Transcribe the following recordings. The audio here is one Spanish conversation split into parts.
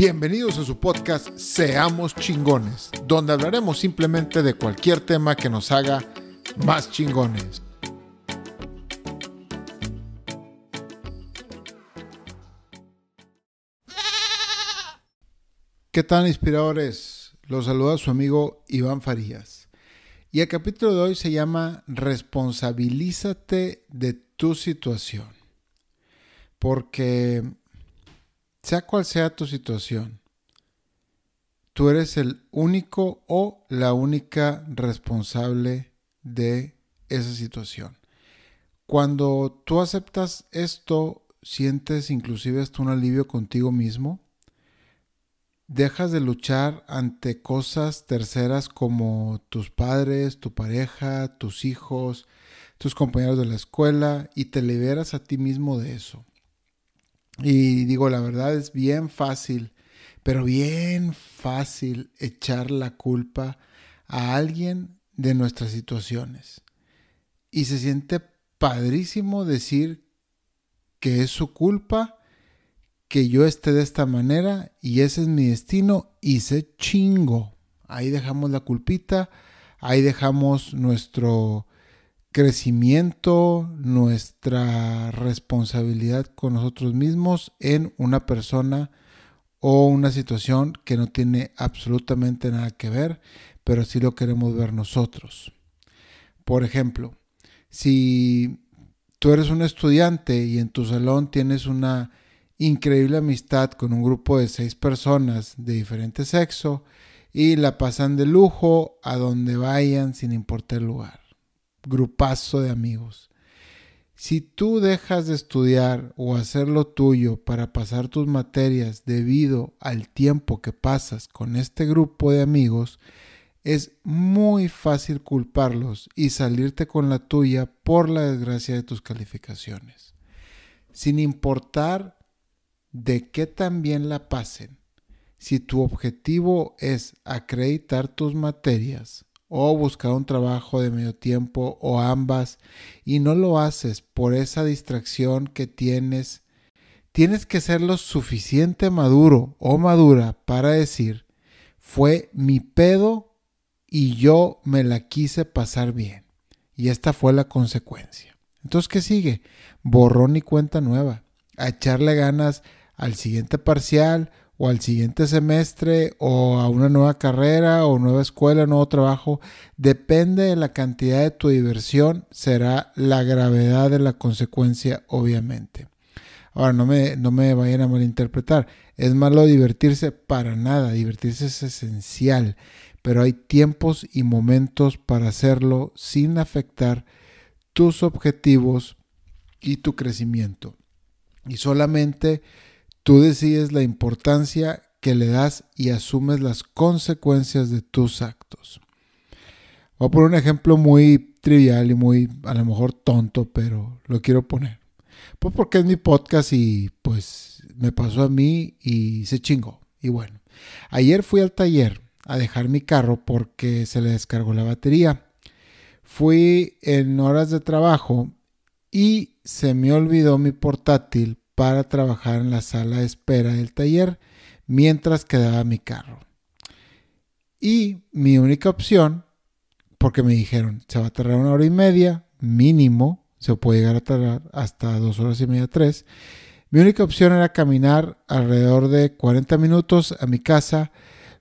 Bienvenidos a su podcast Seamos chingones, donde hablaremos simplemente de cualquier tema que nos haga más chingones. ¿Qué tal inspiradores? Los saluda su amigo Iván Farías. Y el capítulo de hoy se llama Responsabilízate de tu situación. Porque sea cual sea tu situación, tú eres el único o la única responsable de esa situación. Cuando tú aceptas esto, sientes inclusive hasta un alivio contigo mismo. Dejas de luchar ante cosas terceras como tus padres, tu pareja, tus hijos, tus compañeros de la escuela y te liberas a ti mismo de eso. Y digo, la verdad es bien fácil, pero bien fácil echar la culpa a alguien de nuestras situaciones. Y se siente padrísimo decir que es su culpa que yo esté de esta manera y ese es mi destino y se chingo. Ahí dejamos la culpita, ahí dejamos nuestro crecimiento, nuestra responsabilidad con nosotros mismos en una persona o una situación que no tiene absolutamente nada que ver, pero sí lo queremos ver nosotros. Por ejemplo, si tú eres un estudiante y en tu salón tienes una increíble amistad con un grupo de seis personas de diferente sexo y la pasan de lujo a donde vayan sin importar el lugar grupazo de amigos. Si tú dejas de estudiar o hacer lo tuyo para pasar tus materias debido al tiempo que pasas con este grupo de amigos, es muy fácil culparlos y salirte con la tuya por la desgracia de tus calificaciones. Sin importar de qué también la pasen, si tu objetivo es acreditar tus materias, o buscar un trabajo de medio tiempo o ambas y no lo haces por esa distracción que tienes, tienes que ser lo suficiente maduro o madura para decir, fue mi pedo y yo me la quise pasar bien. Y esta fue la consecuencia. Entonces, ¿qué sigue? Borrón y cuenta nueva. A echarle ganas al siguiente parcial o al siguiente semestre o a una nueva carrera o nueva escuela, nuevo trabajo, depende de la cantidad de tu diversión, será la gravedad de la consecuencia, obviamente. Ahora, no me, no me vayan a malinterpretar. Es malo divertirse para nada. Divertirse es esencial. Pero hay tiempos y momentos para hacerlo sin afectar tus objetivos y tu crecimiento. Y solamente Tú decides la importancia que le das y asumes las consecuencias de tus actos. Voy a poner un ejemplo muy trivial y muy a lo mejor tonto, pero lo quiero poner. Pues porque es mi podcast y pues me pasó a mí y se chingó. Y bueno, ayer fui al taller a dejar mi carro porque se le descargó la batería. Fui en horas de trabajo y se me olvidó mi portátil para trabajar en la sala de espera del taller mientras quedaba mi carro. Y mi única opción, porque me dijeron, se va a tardar una hora y media, mínimo, se puede llegar a tardar hasta dos horas y media, tres. Mi única opción era caminar alrededor de 40 minutos a mi casa,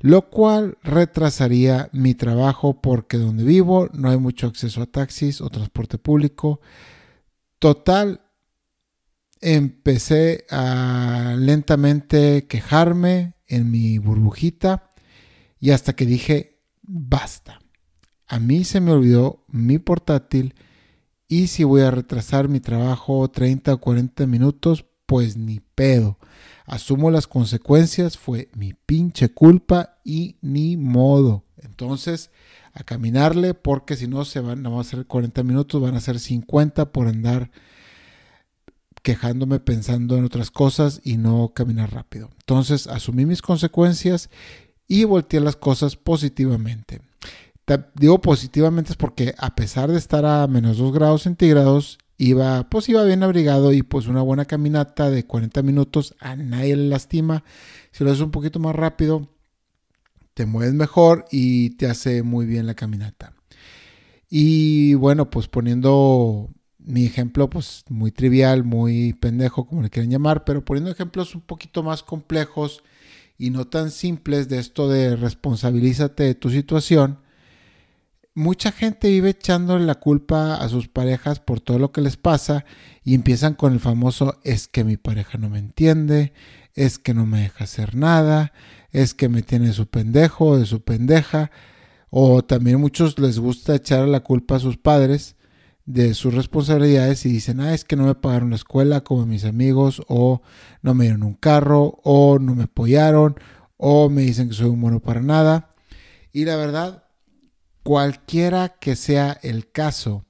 lo cual retrasaría mi trabajo porque donde vivo no hay mucho acceso a taxis o transporte público. Total, empecé a lentamente quejarme en mi burbujita y hasta que dije, basta. A mí se me olvidó mi portátil y si voy a retrasar mi trabajo 30 o 40 minutos, pues ni pedo. Asumo las consecuencias, fue mi pinche culpa y ni modo. Entonces, a caminarle porque si no se van, no van a ser 40 minutos, van a ser 50 por andar quejándome pensando en otras cosas y no caminar rápido. Entonces asumí mis consecuencias y volteé las cosas positivamente. digo positivamente es porque a pesar de estar a menos 2 grados centígrados iba, pues iba bien abrigado y pues una buena caminata de 40 minutos a nadie le lastima. Si lo haces un poquito más rápido, te mueves mejor y te hace muy bien la caminata. Y bueno, pues poniendo mi ejemplo, pues muy trivial, muy pendejo, como le quieran llamar, pero poniendo ejemplos un poquito más complejos y no tan simples de esto de responsabilízate de tu situación, mucha gente vive echándole la culpa a sus parejas por todo lo que les pasa y empiezan con el famoso es que mi pareja no me entiende, es que no me deja hacer nada, es que me tiene su pendejo de su pendeja, o también muchos les gusta echar la culpa a sus padres de sus responsabilidades y dicen, ah, es que no me pagaron la escuela como mis amigos, o no me dieron un carro, o no me apoyaron, o me dicen que soy un bueno para nada. Y la verdad, cualquiera que sea el caso,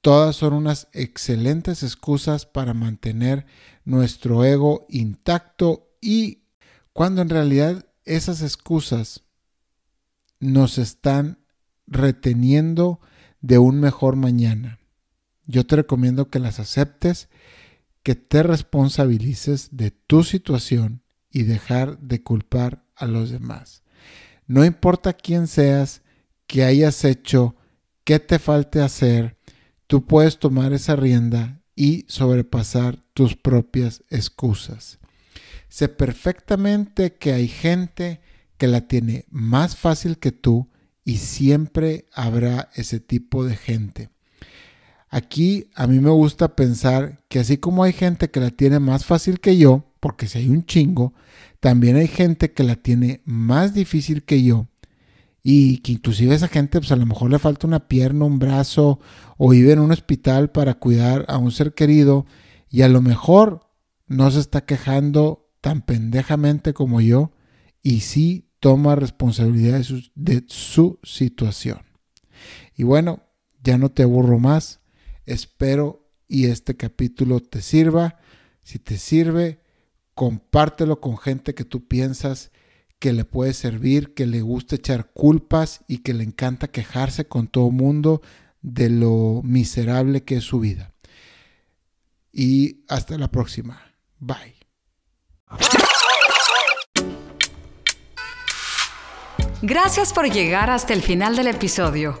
todas son unas excelentes excusas para mantener nuestro ego intacto y cuando en realidad esas excusas nos están reteniendo de un mejor mañana yo te recomiendo que las aceptes, que te responsabilices de tu situación y dejar de culpar a los demás. No importa quién seas, qué hayas hecho, qué te falte hacer, tú puedes tomar esa rienda y sobrepasar tus propias excusas. Sé perfectamente que hay gente que la tiene más fácil que tú y siempre habrá ese tipo de gente. Aquí a mí me gusta pensar que así como hay gente que la tiene más fácil que yo, porque si hay un chingo, también hay gente que la tiene más difícil que yo y que inclusive esa gente pues a lo mejor le falta una pierna, un brazo o vive en un hospital para cuidar a un ser querido y a lo mejor no se está quejando tan pendejamente como yo y sí toma responsabilidad de su, de su situación. Y bueno, ya no te aburro más. Espero y este capítulo te sirva. Si te sirve, compártelo con gente que tú piensas que le puede servir, que le gusta echar culpas y que le encanta quejarse con todo mundo de lo miserable que es su vida. Y hasta la próxima. Bye. Gracias por llegar hasta el final del episodio.